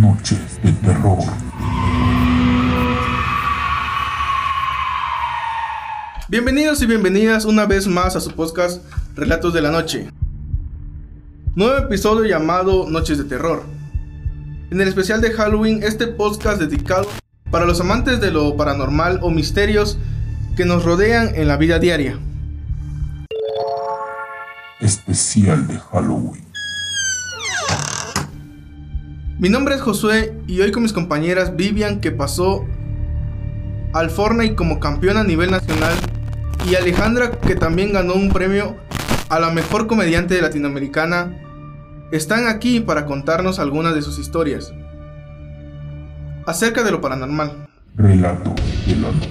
Noches de terror. Bienvenidos y bienvenidas una vez más a su podcast Relatos de la Noche. Nuevo episodio llamado Noches de Terror. En el especial de Halloween, este podcast dedicado para los amantes de lo paranormal o misterios que nos rodean en la vida diaria. Especial de Halloween. Mi nombre es Josué y hoy con mis compañeras Vivian que pasó al Fortnite como campeona a nivel nacional y Alejandra que también ganó un premio a la mejor comediante latinoamericana están aquí para contarnos algunas de sus historias acerca de lo paranormal. Relatos de la noche.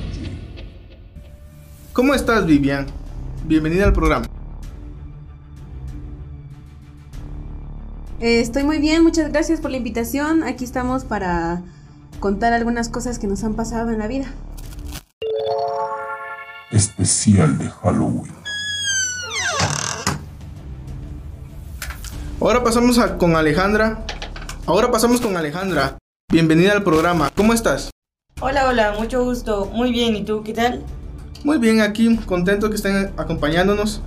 ¿Cómo estás Vivian? Bienvenida al programa. Eh, estoy muy bien, muchas gracias por la invitación. Aquí estamos para contar algunas cosas que nos han pasado en la vida. Especial de Halloween. Ahora pasamos a- con Alejandra. Ahora pasamos con Alejandra. Bienvenida al programa. ¿Cómo estás? Hola, hola, mucho gusto. Muy bien, ¿y tú qué tal? Muy bien, aquí contento que estén acompañándonos.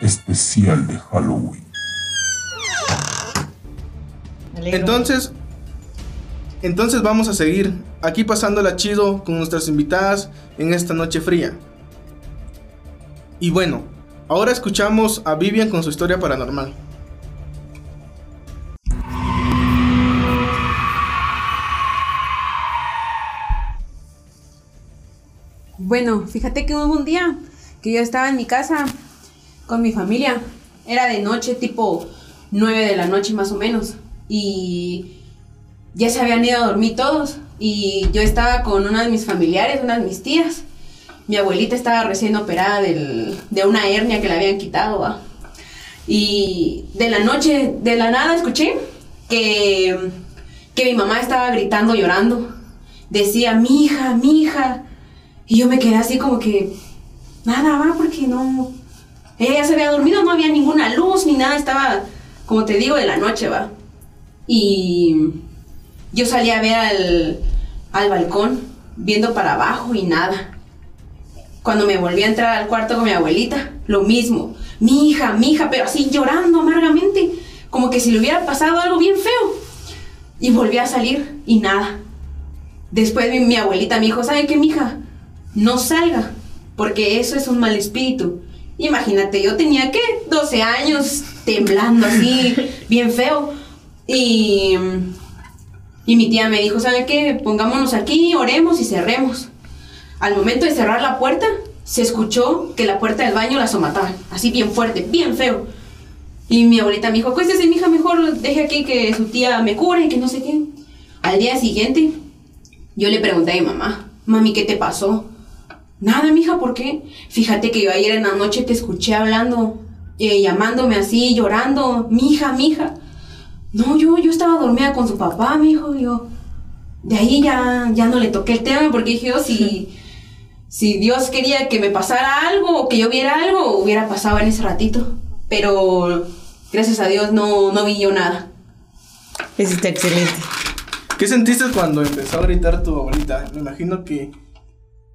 Especial de Halloween. Alegro. Entonces, entonces vamos a seguir aquí pasándola chido con nuestras invitadas en esta noche fría. Y bueno, ahora escuchamos a Vivian con su historia paranormal. Bueno, fíjate que hubo un día que yo estaba en mi casa con mi familia. Era de noche, tipo 9 de la noche más o menos. Y ya se habían ido a dormir todos. Y yo estaba con una de mis familiares, una de mis tías. Mi abuelita estaba recién operada del- de una hernia que le habían quitado. ¿va? Y de la noche, de la nada, escuché que, que mi mamá estaba gritando, llorando. Decía, mi hija, mi hija. Y yo me quedé así como que, nada, va, porque no. Ella se había dormido, no había ninguna luz ni nada, estaba, como te digo, de la noche, va. Y yo salí a ver al, al balcón, viendo para abajo y nada. Cuando me volví a entrar al cuarto con mi abuelita, lo mismo. Mi hija, mi hija, pero así llorando amargamente, como que si le hubiera pasado algo bien feo. Y volví a salir y nada. Después mi, mi abuelita me dijo, ¿sabe qué, mija? No salga, porque eso es un mal espíritu. Imagínate, yo tenía, ¿qué? 12 años, temblando así, bien feo. Y, y mi tía me dijo, ¿sabe qué? Pongámonos aquí, oremos y cerremos. Al momento de cerrar la puerta, se escuchó que la puerta del baño la somataban, así bien fuerte, bien feo. Y mi abuelita me dijo, acuéstese, mija, mejor deje aquí que su tía me cure, que no sé qué. Al día siguiente, yo le pregunté a mi mamá, mami, ¿qué te pasó? Nada, mija, ¿por qué? Fíjate que yo ayer en la noche te escuché hablando, eh, llamándome así, llorando, mija, mija. No, yo, yo estaba dormida con su papá, me dijo, yo. De ahí ya, ya no le toqué el tema porque dije yo, si, si Dios quería que me pasara algo o que yo viera algo, hubiera pasado en ese ratito. Pero gracias a Dios no, no vi yo nada. Eso está excelente. ¿Qué sentiste cuando empezó a gritar tu abuelita? Me imagino que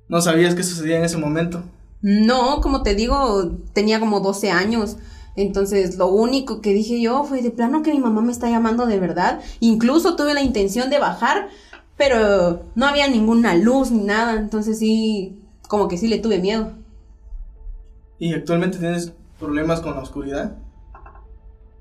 no sabías qué sucedía en ese momento. No, como te digo, tenía como 12 años. Entonces, lo único que dije yo fue de plano que mi mamá me está llamando de verdad. Incluso tuve la intención de bajar, pero no había ninguna luz ni nada. Entonces, sí, como que sí le tuve miedo. ¿Y actualmente tienes problemas con la oscuridad?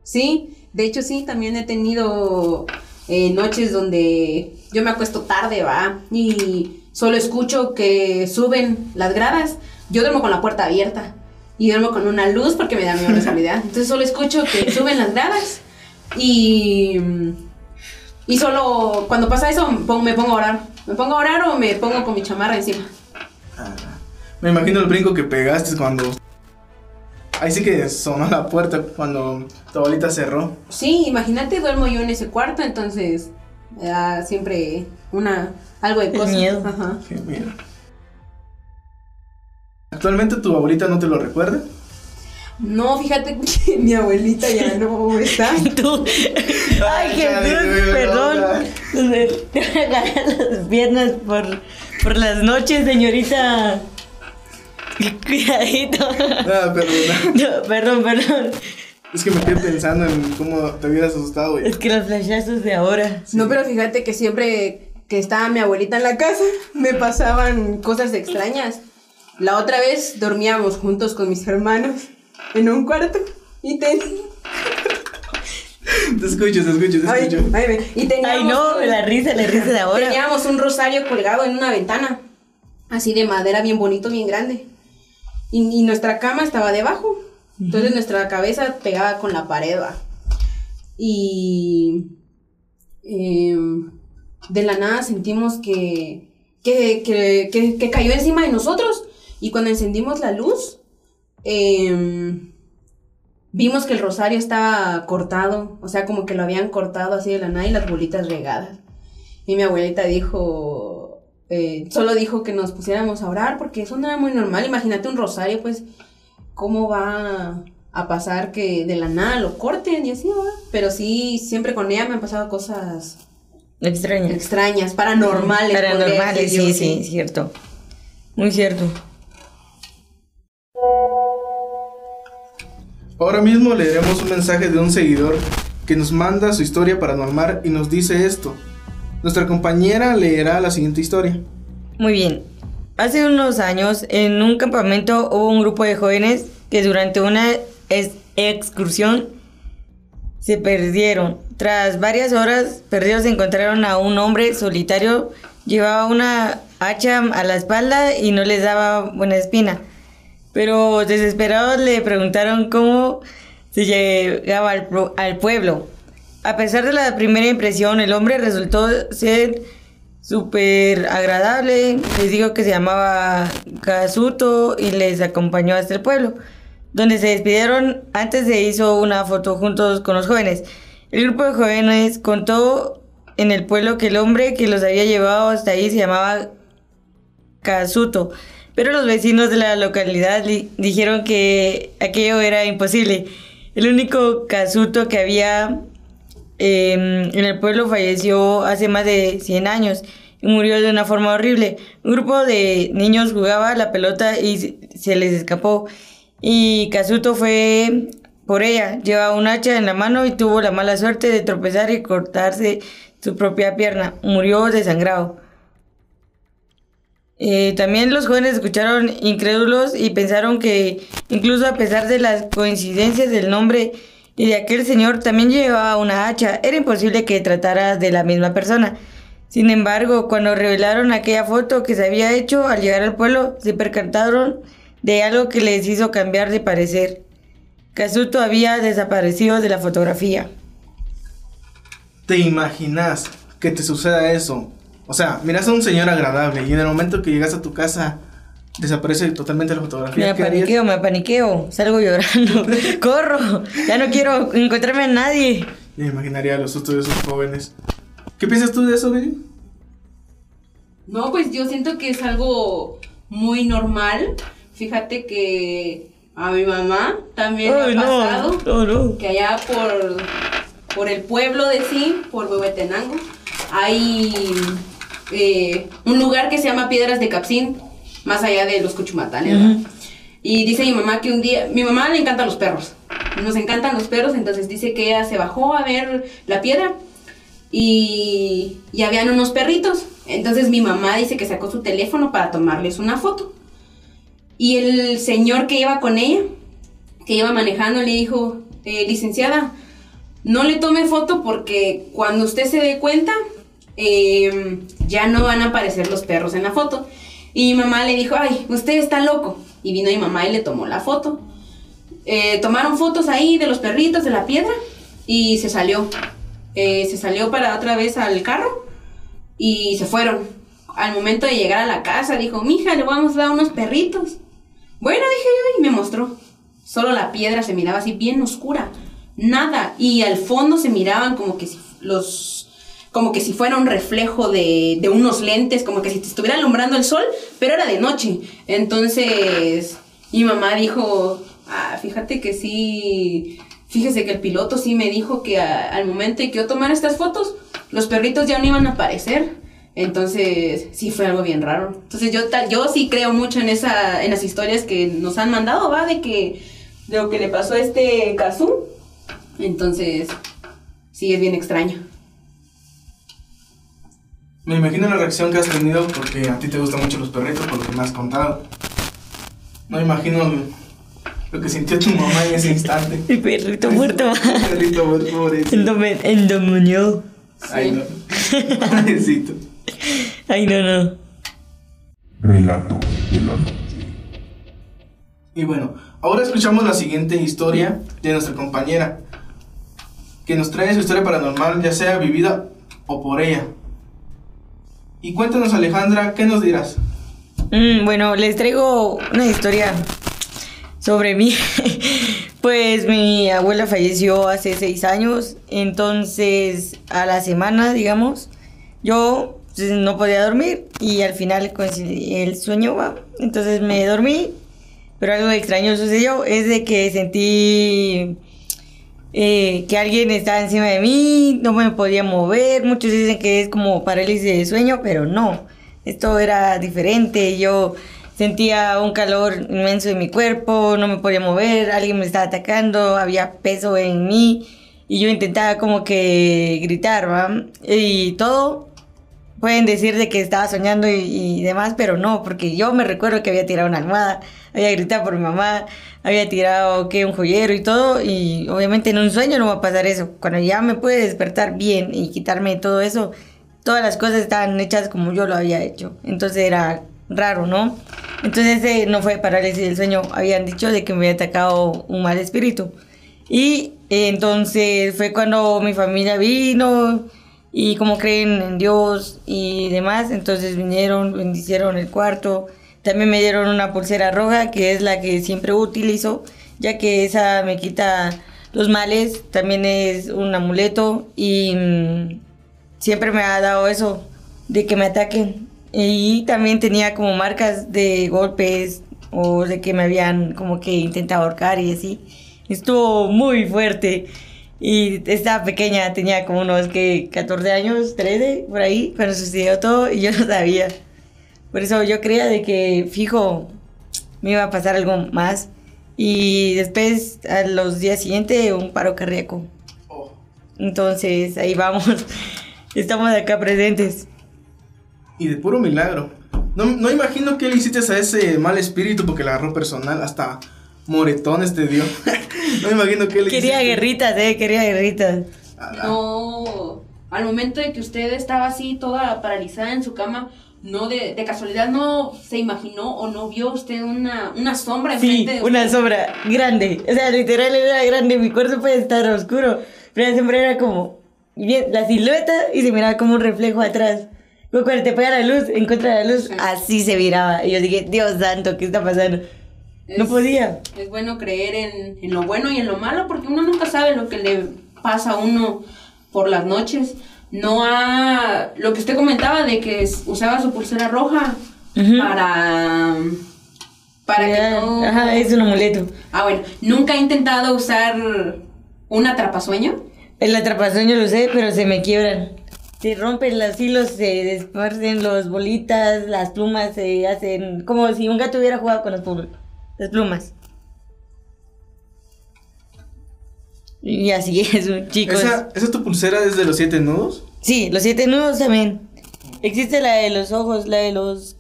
Sí, de hecho, sí, también he tenido eh, noches donde yo me acuesto tarde, va, y solo escucho que suben las gradas. Yo duermo con la puerta abierta y duermo con una luz porque me da miedo la oscuridad. Entonces solo escucho que suben las gradas y y solo cuando pasa eso me pongo, me pongo a orar. Me pongo a orar o me pongo con mi chamarra encima. Me imagino el brinco que pegaste cuando... Ahí sí que sonó la puerta cuando tu abuelita cerró. Sí, imagínate, duermo yo en ese cuarto, entonces me da siempre una algo de El cosa. miedo. Ajá. Qué miedo. ¿Actualmente tu abuelita no te lo recuerda? No, fíjate que mi abuelita ya no está. Tú, Ay, Jesús, perdón. Te voy a agarrar las piernas por, por las noches, señorita. Cuidadito. Ah, perdón. No, perdón, perdón. Es que me quedé pensando en cómo te hubieras asustado, güey. Es que los flashazos de ahora. No, pero fíjate que siempre que estaba mi abuelita en la casa, me pasaban cosas extrañas. La otra vez dormíamos juntos con mis hermanos en un cuarto y, ten- Te escucho, te escucho, te ay, escucho. ay, y teníamos, Ay, no, la risa, la risa de ahora. teníamos un rosario colgado en una ventana, así de madera bien bonito, bien grande. Y, y nuestra cama estaba debajo. Entonces nuestra cabeza pegaba con la pared, va. Y em, de la nada sentimos que, que, que, que- que cayó encima de nosotros. Y cuando encendimos la luz, em, vimos que el rosario estaba cortado. O sea, como que lo habían cortado así de la nada y las bolitas regadas. Y mi abuelita dijo, eh, solo dijo que nos pusiéramos a orar porque eso no era muy normal. Imagínate un rosario, pues, ¿cómo va a pasar que de la nada lo corten y así, va? Pero sí, siempre con ella me han pasado cosas Extraño. extrañas, paranormales. Paranormales, yo, sí, sí, cierto. Muy cierto. Ahora mismo leeremos un mensaje de un seguidor que nos manda su historia paranormal y nos dice esto. Nuestra compañera leerá la siguiente historia. Muy bien. Hace unos años, en un campamento hubo un grupo de jóvenes que durante una excursión se perdieron. Tras varias horas perdidos encontraron a un hombre solitario, llevaba una hacha a la espalda y no les daba buena espina. Pero desesperados le preguntaron cómo se llegaba al, al pueblo. A pesar de la primera impresión, el hombre resultó ser súper agradable. Les digo que se llamaba Kazuto y les acompañó hasta el pueblo, donde se despidieron. Antes se hizo una foto juntos con los jóvenes. El grupo de jóvenes contó en el pueblo que el hombre que los había llevado hasta ahí se llamaba Kazuto. Pero los vecinos de la localidad li- dijeron que aquello era imposible. El único Kazuto que había eh, en el pueblo falleció hace más de 100 años y murió de una forma horrible. Un grupo de niños jugaba la pelota y se- les escapó. Y Kazuto fue por ella. Llevaba un hacha en la mano y tuvo la mala suerte de tropezar y cortarse su propia pierna. Murió desangrado. Eh, también los jóvenes escucharon incrédulos y pensaron que incluso a pesar de las coincidencias del nombre y de aquel señor también llevaba una hacha, era imposible que tratara de la misma persona. Sin embargo, cuando revelaron aquella foto que se había hecho al llegar al pueblo, se percataron de algo que les hizo cambiar de parecer. Kazuto había desaparecido de la fotografía. ¿Te imaginas que te suceda eso? O sea, miras a un señor agradable y en el momento que llegas a tu casa desaparece totalmente la fotografía. Me ¿Qué harías? paniqueo, me paniqueo, salgo llorando, corro, ya no quiero encontrarme a nadie. Me imaginaría los sustos de esos jóvenes. ¿Qué piensas tú de eso, Vivi? No, pues yo siento que es algo muy normal. Fíjate que a mi mamá también Ay, le ha no, pasado no, no. que allá por, por el pueblo de sí, por Huehuetenango, hay eh, un lugar que se llama Piedras de Capsín, más allá de los Cuchumatanes. ¿verdad? Y dice mi mamá que un día, mi mamá le encantan los perros, nos encantan los perros, entonces dice que ella se bajó a ver la piedra y, y habían unos perritos. Entonces mi mamá dice que sacó su teléfono para tomarles una foto. Y el señor que iba con ella, que iba manejando, le dijo, "Eh, licenciada, no le tome foto porque cuando usted se dé cuenta, eh, ya no van a aparecer los perros en la foto. Y mi mamá le dijo, ay, usted está loco. Y vino mi mamá y le tomó la foto. Eh, tomaron fotos ahí de los perritos, de la piedra, y se salió. Eh, se salió para otra vez al carro y se fueron. Al momento de llegar a la casa, dijo, mija, le voy a mostrar unos perritos. Bueno, dije yo, y me mostró. Solo la piedra se miraba así bien oscura. Nada. Y al fondo se miraban como que los. Como que si fuera un reflejo de, de unos lentes, como que si te estuviera alumbrando el sol, pero era de noche. Entonces, mi mamá dijo, ah, fíjate que sí. fíjese que el piloto sí me dijo que al momento que yo tomara estas fotos, los perritos ya no iban a aparecer. Entonces, sí fue algo bien raro. Entonces, yo, yo sí creo mucho en, esa, en las historias que nos han mandado, ¿va? De que, de lo que le pasó a este Kazú. Entonces, sí, es bien extraño. Me imagino la reacción que has tenido porque a ti te gustan mucho los perritos, por lo que me has contado. No imagino lo que sintió tu mamá en ese instante. El perrito muerto. El perrito muerto, pobrecito. Endemoniado. Ay, no. Pobrecito. Ay, no, no. Relato de la noche. Y bueno, ahora escuchamos la siguiente historia de nuestra compañera, que nos trae su historia paranormal, ya sea vivida o por ella. Y cuéntanos, Alejandra, ¿qué nos dirás? Mm, bueno, les traigo una historia sobre mí. pues mi abuela falleció hace seis años, entonces a la semana, digamos, yo pues, no podía dormir y al final el sueño va. Entonces me dormí, pero algo extraño sucedió, es de que sentí eh, que alguien estaba encima de mí, no me podía mover, muchos dicen que es como parálisis de sueño, pero no, esto era diferente, yo sentía un calor inmenso en mi cuerpo, no me podía mover, alguien me estaba atacando, había peso en mí. Y yo intentaba como que gritar, ¿va? Y todo pueden decir de que estaba soñando y, y demás, pero no, porque yo me recuerdo que había tirado una almohada, había gritado por mi mamá, había tirado que un joyero y todo, y obviamente en un sueño no va a pasar eso. Cuando ya me pude despertar bien y quitarme todo eso, todas las cosas estaban hechas como yo lo había hecho. Entonces era raro, ¿no? Entonces no fue parálisis del sueño, habían dicho de que me había atacado un mal espíritu. Y eh, entonces fue cuando mi familia vino y como creen en Dios y demás, entonces vinieron, bendicieron el cuarto. También me dieron una pulsera roja, que es la que siempre utilizo, ya que esa me quita los males, también es un amuleto y mm, siempre me ha dado eso, de que me ataquen. Y también tenía como marcas de golpes o de que me habían como que intentado ahorcar y así. Estuvo muy fuerte. Y estaba pequeña, tenía como unos que 14 años, 13, por ahí, cuando sucedió todo y yo no sabía. Por eso yo creía de que fijo me iba a pasar algo más. Y después, a los días siguientes, un paro cardíaco. Oh, Entonces, ahí vamos. Estamos acá presentes. y de puro milagro. No, no imagino que le hiciste a ese mal espíritu porque le agarró personal, hasta moretones te dio. no imagino que le Quería hiciste. guerritas, eh, quería guerritas. Ala. No, al momento de que usted estaba así toda paralizada en su cama, no de, de casualidad no se imaginó o no vio usted una, una sombra Sí, de una sombra grande. O sea, literal era grande. Mi cuarto puede estar oscuro. Pero la sombra era como bien, la silueta y se miraba como un reflejo atrás. Luego Cuando te pega la luz, en contra de la luz, Sí. así se miraba. Y yo dije, Dios santo, ¿qué está pasando? No podía. Es bueno creer en, en lo bueno y en lo malo porque uno nunca sabe lo que le pasa a uno por las noches. No ha... Lo que usted comentaba de que usaba su pulsera roja para... Para que no... Ajá, es un amuleto. Ah, bueno. ¿Nunca ha intentado usar un atrapasueño? El atrapasueño lo sé, pero se me quiebran. Se rompen los hilos, se desparcen las bolitas, las plumas se hacen como si un gato hubiera jugado con las plumas. Y así es, chicos. ¿Esa, ¿Esa es tu pulsera desde los siete nudos? Sí, los siete nudos también. Existe la de los ojos, la de los...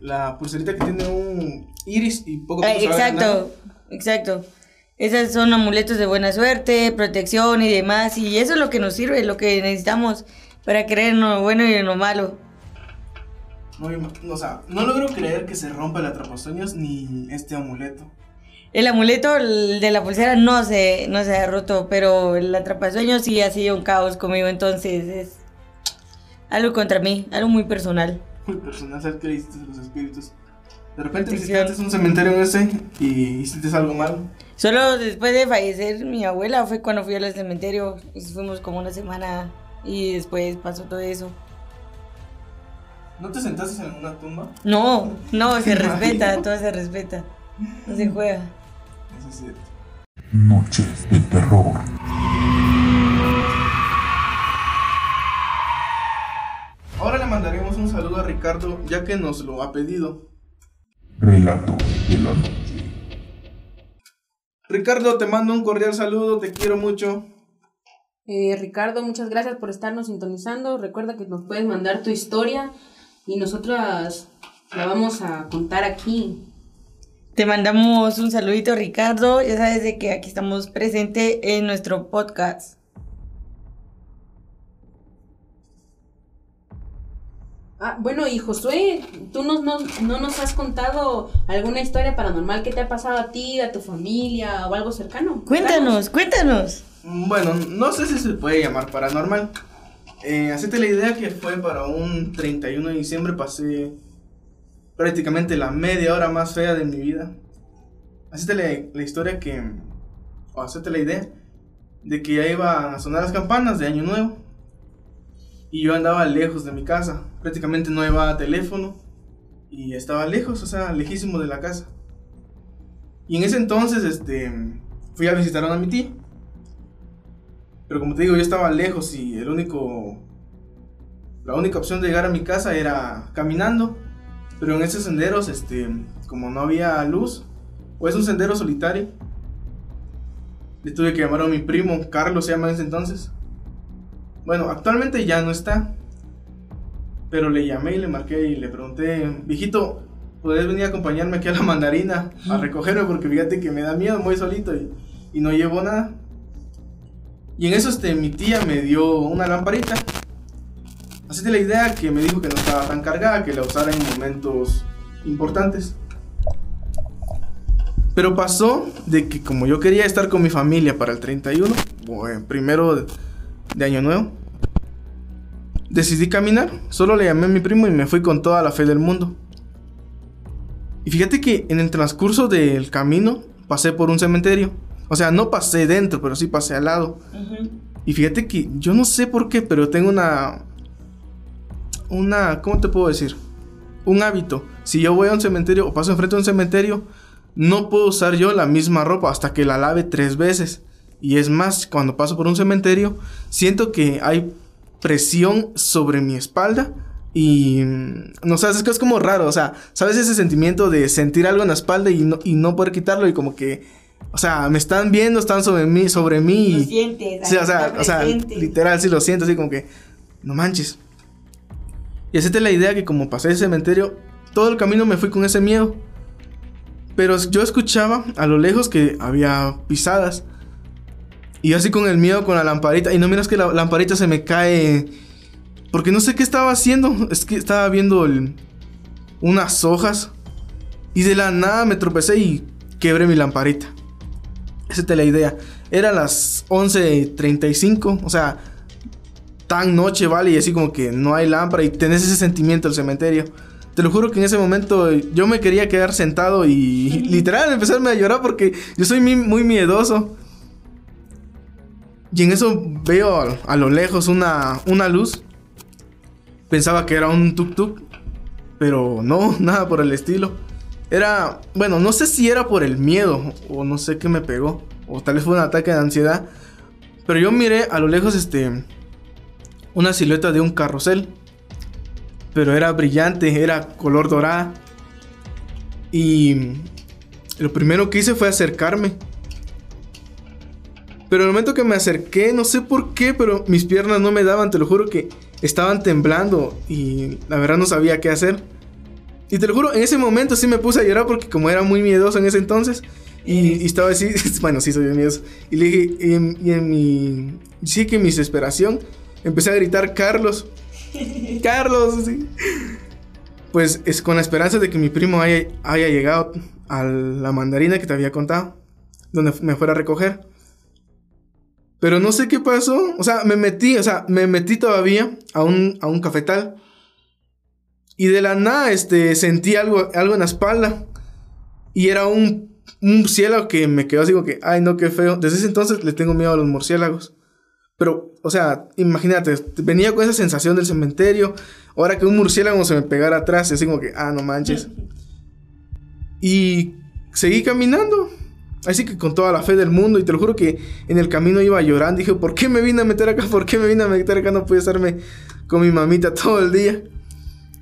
La pulserita que tiene un iris y poco Ah, exacto, exacto. Esas son amuletos de buena suerte, protección y demás. Y eso es lo que nos sirve, lo que necesitamos para creer en lo bueno y en lo malo. No, o sea, no logro creer que se rompa el atrapasueños ni este amuleto. El amuleto de la pulsera no se, no se ha roto, pero el atrapasueños sí ha sido un caos conmigo, entonces es algo contra mí, algo muy personal. Muy personal, ¿sabes qué le hiciste a los espíritus? De repente Protección. visitaste un cementerio en ese y hiciste algo malo. Solo después de fallecer mi abuela fue cuando fui al cementerio, fuimos como una semana y después pasó todo eso. ¿No te sentaste en una tumba? No, no, se respeta, todo se respeta, no se juega. Eso es cierto. Noches de terror. Ahora le mandaremos un saludo a Ricardo ya que nos lo ha pedido. Relato de la noche. Ricardo, te mando un cordial saludo, te quiero mucho. Eh, Ricardo, muchas gracias por estarnos sintonizando. Recuerda que nos puedes mandar tu historia y nosotras la vamos a contar aquí. Te mandamos un saludito, Ricardo. Ya sabes de que aquí estamos presentes en nuestro podcast. Ah, bueno, y Josué, ¿tú no, no, no nos has contado alguna historia paranormal que te ha pasado a ti, a tu familia o algo cercano? Cuéntanos, cuéntanos. Bueno, no sé si se puede llamar paranormal. Eh, hacete la idea que fue para un 31 de diciembre, pasé prácticamente la media hora más fea de mi vida. Hacete la, la historia que, o hacete la idea de que ya iban a sonar las campanas de Año Nuevo. Y yo andaba lejos de mi casa, prácticamente no llevaba teléfono y estaba lejos, o sea, lejísimo de la casa. Y en ese entonces, este, fui a visitar a mi tía. Pero como te digo, yo estaba lejos y el único. La única opción de llegar a mi casa era caminando. Pero en esos senderos, este. Como no había luz, o es un sendero solitario, le tuve que llamar a mi primo, Carlos se llama en ese entonces. Bueno, actualmente ya no está. Pero le llamé y le marqué y le pregunté, viejito, ¿puedes venir a acompañarme aquí a la mandarina a recogerme? Porque fíjate que me da miedo, voy solito y, y no llevo nada. Y en eso este, mi tía me dio una lamparita. De la idea que me dijo que no estaba tan cargada, que la usara en momentos importantes. Pero pasó de que como yo quería estar con mi familia para el 31, o en primero de, de año nuevo, decidí caminar. Solo le llamé a mi primo y me fui con toda la fe del mundo. Y fíjate que en el transcurso del camino pasé por un cementerio. O sea, no pasé dentro, pero sí pasé al lado. Y fíjate que yo no sé por qué, pero tengo una. Una. ¿Cómo te puedo decir? Un hábito. Si yo voy a un cementerio o paso enfrente de un cementerio, no puedo usar yo la misma ropa hasta que la lave tres veces. Y es más, cuando paso por un cementerio, siento que hay presión sobre mi espalda. Y no sé, es que es como raro. O sea, ¿sabes ese sentimiento de sentir algo en la espalda y no, y no poder quitarlo? Y como que o sea, me están viendo, están sobre mí, sobre mí. Lo y- sientes. Sí, o sea, o sea, literal, sí lo siento, así como que, no manches. Y hacete la idea que como pasé el cementerio, todo el camino me fui con ese miedo. Pero yo escuchaba a lo lejos que había pisadas. Y así con el miedo, con la lamparita. Y no miras que la lamparita se me cae. Porque no sé qué estaba haciendo. Es que estaba viendo unas hojas. Y de la nada me tropecé y quebré mi lamparita. Esa es la idea. Era las 11.35. O sea, tan noche, ¿vale? Y así como que no hay lámpara y tenés ese sentimiento del cementerio. Te lo juro que en ese momento yo me quería quedar sentado y literal empezarme a llorar porque yo soy muy miedoso. Y en eso veo a, a lo lejos una, una luz. Pensaba que era un tuk-tuk. Pero no, nada por el estilo. Era, bueno, no sé si era por el miedo o no sé qué me pegó. O tal vez fue un ataque de ansiedad. Pero yo miré a lo lejos este una silueta de un carrusel. Pero era brillante, era color dorada. Y lo primero que hice fue acercarme. Pero el momento que me acerqué, no sé por qué, pero mis piernas no me daban, te lo juro que estaban temblando y la verdad no sabía qué hacer. Y te lo juro, en ese momento sí me puse a llorar porque como era muy miedoso en ese entonces y, y estaba así, bueno, sí soy miedoso. Y le dije, y en, y en mi, sí que mi desesperación empecé a gritar, Carlos, Carlos, sí. Pues es con la esperanza de que mi primo haya, haya llegado a la mandarina que te había contado, donde me fuera a recoger. Pero no sé qué pasó. O sea, me metí, o sea, me metí todavía a un, a un cafetal. Y de la nada, este, sentí algo, algo en la espalda. Y era un, un murciélago que me quedó así como que, ay, no, qué feo. Desde ese entonces le tengo miedo a los murciélagos. Pero, o sea, imagínate, venía con esa sensación del cementerio. Ahora que un murciélago se me pegara atrás, y así como que, ah, no manches. Y seguí caminando. Así que con toda la fe del mundo, y te lo juro que en el camino iba llorando. Dije, ¿por qué me vine a meter acá? ¿Por qué me vine a meter acá? No pude estarme con mi mamita todo el día.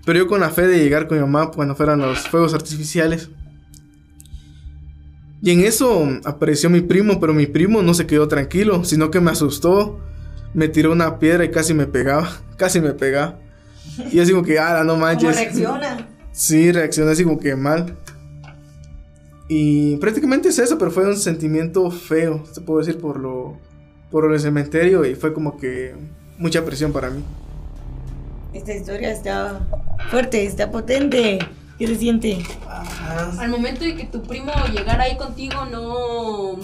Pero yo con la fe de llegar con mi mamá cuando fueran los fuegos artificiales. Y en eso apareció mi primo, pero mi primo no se quedó tranquilo, sino que me asustó. Me tiró una piedra y casi me pegaba. Casi me pegaba. Y así como que, ah, no manches. ¿Cómo reacciona? Sí, reaccioné así como que mal. Y prácticamente es eso, pero fue un sentimiento feo, se puede decir, por lo, por el cementerio y fue como que mucha presión para mí. Esta historia está fuerte, está potente. ¿Qué se siente? Al momento de que tu primo llegara ahí contigo, no.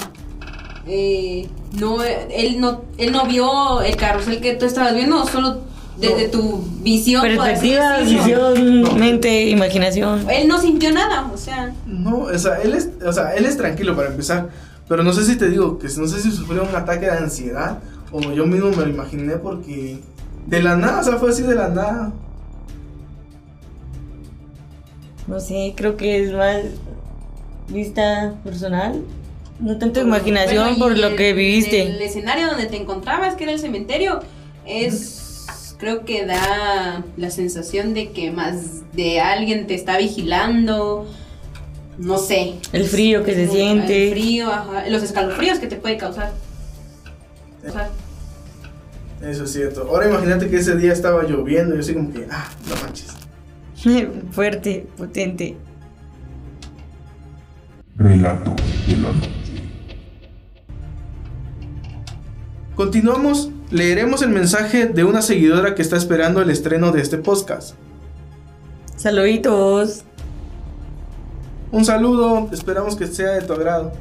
eh, no, él no, él no vio el carrusel que tú estabas viendo, solo desde tu visión. Perspectiva, visión, No. mente, imaginación. Él no sintió nada, o sea. No, o sea, él es, o sea, él es tranquilo para empezar, pero no sé si te digo que no sé si sufrió un ataque de ansiedad o yo mismo me lo imaginé porque de la nada, o sea, fue así de la nada. No sé, creo que es más vista personal. No tanto imaginación Bueno, por lo el- que El viviste. escenario donde te encontrabas, que era el cementerio, es. Creo que da la sensación de que más de alguien te está vigilando. No sé. El frío que se El siente. frío, ajá. Los escalofríos que te puede causar. O sea, Eso es cierto. Ahora imagínate que ese día estaba lloviendo y yo así como que, ah. Fuerte, potente. Relato de la noche. Continuamos, leeremos el mensaje de una seguidora que está esperando el estreno de este podcast. Saluditos. Un saludo, esperamos que sea de tu agrado.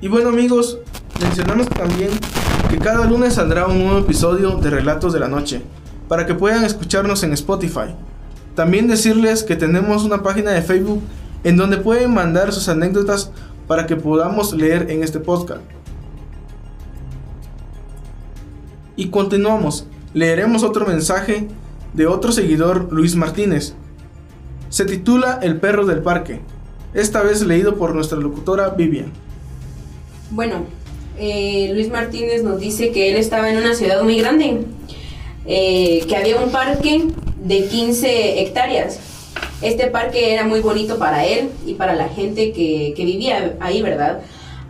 Y bueno amigos, mencionamos también que cada lunes saldrá un nuevo episodio de Relatos de la Noche, para que puedan escucharnos en Spotify. También decirles que tenemos una página de Facebook en donde pueden mandar sus anécdotas para que podamos leer en este podcast. Y continuamos, leeremos otro mensaje de otro seguidor, Luis Martínez. Se titula El perro del parque, esta vez leído por nuestra locutora Vivian. Bueno, eh, Luis Martínez nos dice que él estaba en una ciudad muy grande, eh, que había un parque de 15 hectáreas. Este parque era muy bonito para él y para la gente que, que vivía ahí, ¿verdad?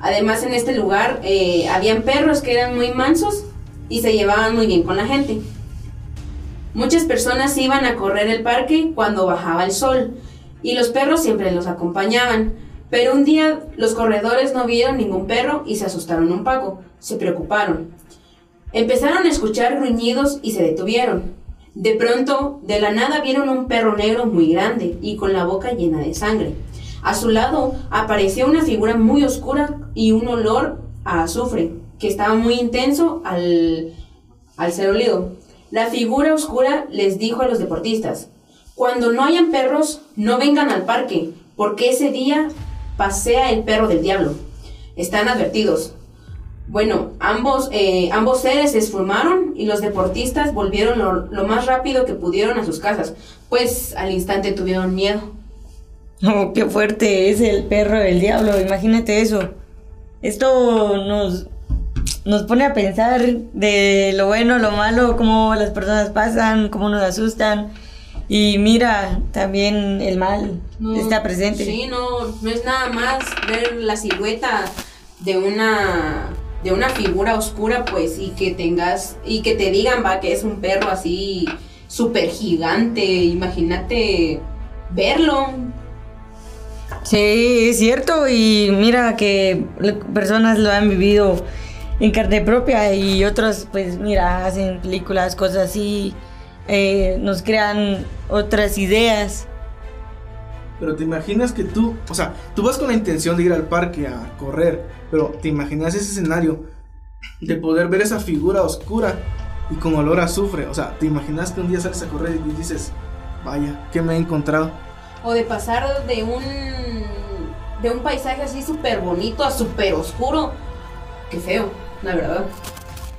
Además, en este lugar eh, habían perros que eran muy mansos y se llevaban muy bien con la gente. Muchas personas iban a correr el parque cuando bajaba el sol y los perros siempre los acompañaban. Pero un día los corredores no vieron ningún perro y se asustaron un poco, se preocuparon. Empezaron a escuchar gruñidos y se detuvieron. De pronto, de la nada vieron un perro negro muy grande y con la boca llena de sangre. A su lado apareció una figura muy oscura y un olor a azufre que estaba muy intenso al, al ser olido. La figura oscura les dijo a los deportistas, cuando no hayan perros, no vengan al parque, porque ese día pasea el perro del diablo. Están advertidos. Bueno, ambos, eh, ambos seres se esfumaron y los deportistas volvieron lo, lo más rápido que pudieron a sus casas, pues al instante tuvieron miedo. Oh, qué fuerte es el perro del diablo, imagínate eso. Esto nos, nos pone a pensar de lo bueno, lo malo, cómo las personas pasan, cómo nos asustan. Y mira, también el mal No, está presente. Sí, no, no es nada más ver la silueta de una de una figura oscura, pues, y que tengas, y que te digan, va, que es un perro así súper gigante, imagínate verlo. Sí, es cierto. Y mira que personas lo han vivido en carne propia y otros, pues mira, hacen películas, cosas así, eh, nos crean otras ideas. Pero te imaginas que tú, o sea, tú vas con la intención de ir al parque a correr, pero te imaginas ese escenario de poder ver esa figura oscura y con olor a azufre. O sea, te imaginas que un día sales a correr y dices, vaya, ¿qué me he encontrado? O de pasar de un de un paisaje así súper bonito a súper oscuro. Qué feo, la verdad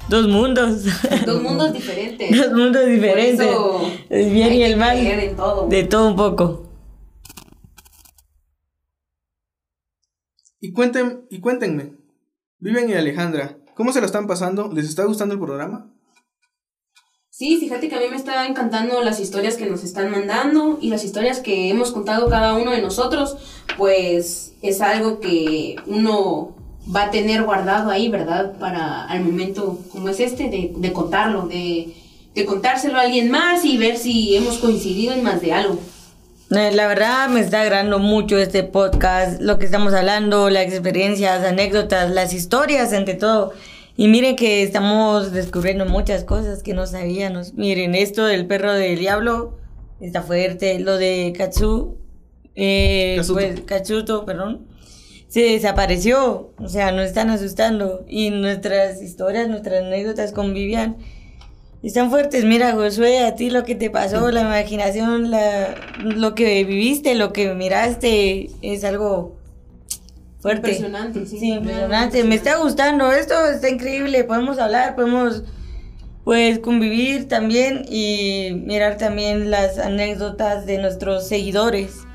dos mundos. Dos mundos diferentes. dos mundos diferentes. el bien y el mal. De todo. un poco. Y, cuenten, y cuéntenme, Viven y Alejandra, ¿cómo se lo están pasando? ¿Les está gustando el programa? Sí, fíjate que a mí me está encantando las historias que nos están mandando y las historias que hemos contado cada uno de nosotros, pues es algo que uno va a tener guardado ahí, ¿verdad? Para al momento como es este, de, de contarlo, de, de contárselo a alguien más y ver si hemos coincidido en más de algo. La verdad me está agradando mucho este podcast, lo que estamos hablando, las experiencias, anécdotas, las historias, entre todo. Y miren que estamos descubriendo muchas cosas que no sabíamos. Miren, esto del perro del diablo está fuerte. Lo de Katsu, eh, Katsuto. pues, Katsuto, perdón, se desapareció. O sea, nos están asustando. Y nuestras historias, nuestras anécdotas con Vivian están fuertes. Mira, Josué, a ti lo que te pasó, la imaginación, la, lo que viviste, lo que miraste, es algo fuerte. Impresionante, sí. Sí, impresionante. Me está gustando esto, está increíble. Podemos hablar, podemos pues convivir también y mirar también las anécdotas de nuestros seguidores.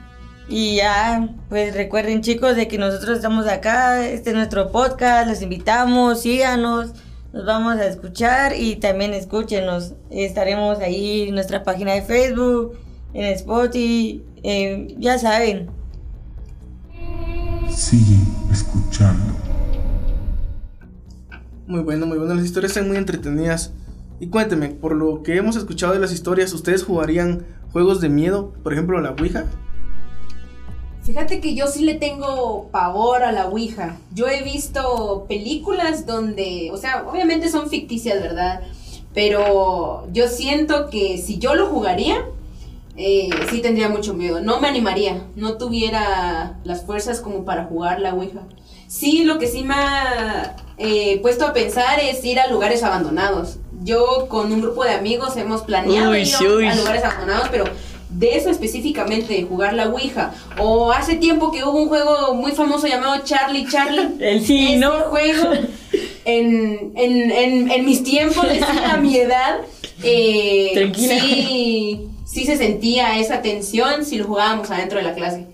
Y ya, pues recuerden chicos de que nosotros estamos acá, este es nuestro podcast, los invitamos, síganos, nos vamos a escuchar y también escúchenos. Estaremos ahí en nuestra página de Facebook, en Spotify, eh, ya saben. Sigue escuchando. Muy bueno, muy bueno. Las historias están muy entretenidas. Y cuénteme, por lo que hemos escuchado de las historias, ¿ustedes jugarían juegos de miedo? Por ejemplo, la Ouija. Fíjate que yo sí le tengo pavor a la Ouija. Yo he visto películas donde, o sea, obviamente son ficticias, ¿verdad? Pero yo siento que si yo lo jugaría, eh, sí tendría mucho miedo. No me animaría, no tuviera las fuerzas como para jugar la Ouija. Sí, lo que sí me ha eh, puesto a pensar es ir a lugares abandonados. Yo con un grupo de amigos hemos planeado Uy, ir uy. a lugares abandonados, pero de eso específicamente, de jugar la Ouija. O hace tiempo que hubo un juego muy famoso llamado Charlie Charlie. El sí, Ese ¿no? juego, en, en, en, en mis tiempos, a mi edad, eh, Tranquila. sí, sí se sentía esa tensión si lo jugábamos adentro de la clase.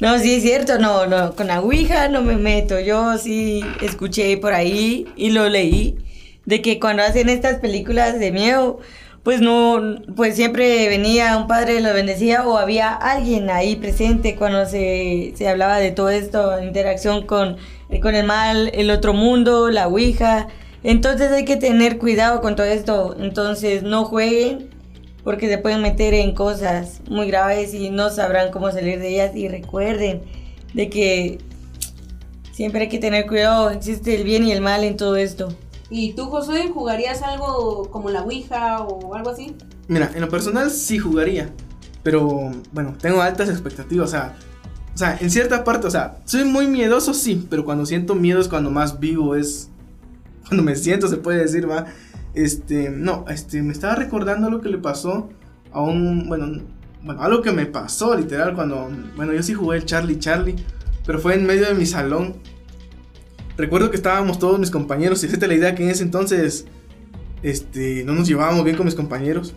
No, sí es cierto, no, no, con la Ouija no me meto. Yo sí escuché por ahí y lo leí de que cuando hacen estas películas de miedo, pues no, pues siempre venía un padre, lo bendecía o había alguien ahí presente cuando se, se hablaba de todo esto, interacción con, con el mal, el otro mundo, la Ouija. Entonces hay que tener cuidado con todo esto. Entonces no jueguen porque se pueden meter en cosas muy graves y no sabrán cómo salir de ellas. Y recuerden de que siempre hay que tener cuidado, existe el bien y el mal en todo esto. ¿Y tú, Josué, jugarías algo como la Ouija o algo así? Mira, en lo personal sí jugaría. Pero bueno, tengo altas expectativas. O sea, o sea, en cierta parte, o sea, soy muy miedoso, sí. Pero cuando siento miedo es cuando más vivo es. Cuando me siento, se puede decir, va. Este, no, este, me estaba recordando lo que le pasó a un. Bueno, bueno, algo que me pasó literal cuando. Bueno, yo sí jugué el Charlie Charlie. Pero fue en medio de mi salón. Recuerdo que estábamos todos mis compañeros. Y hacete la idea que en ese entonces. Este, no nos llevábamos bien con mis compañeros.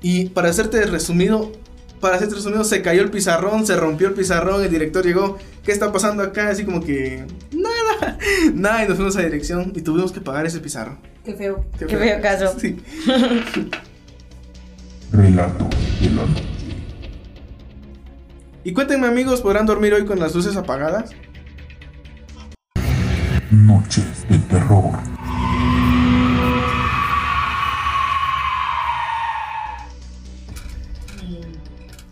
Y para hacerte resumido, para hacerte resumido, se cayó el pizarrón, se rompió el pizarrón, el director llegó, ¿qué está pasando acá? Así como que, nada, nada, y nos fuimos a dirección y tuvimos que pagar ese pizarrón. Qué feo. Qué feo caso. Sí. Relato de la noche. Y cuéntenme amigos, ¿podrán dormir hoy con las luces apagadas? Noches de terror.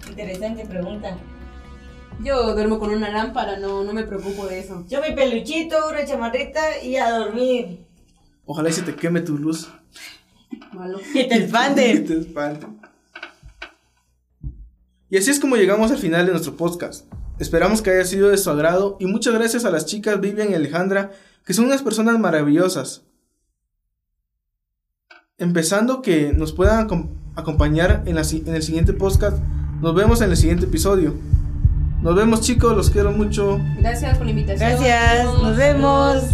Interesante pregunta. Yo duermo con una lámpara, no, no me preocupo de eso. Yo mi peluchito, una chamarrita y a dormir. Ojalá y se te queme tu luz. Malo. Que te Y expanden. te espante. Y así es como llegamos al final de nuestro podcast. Esperamos que haya sido de su agrado y muchas gracias a las chicas Vivian y Alejandra, que son unas personas maravillosas. Empezando que nos puedan acom- acompañar en, la en el siguiente podcast. Nos vemos en el siguiente episodio. Nos vemos chicos, los quiero mucho. Gracias por la invitación. Gracias, nos vemos.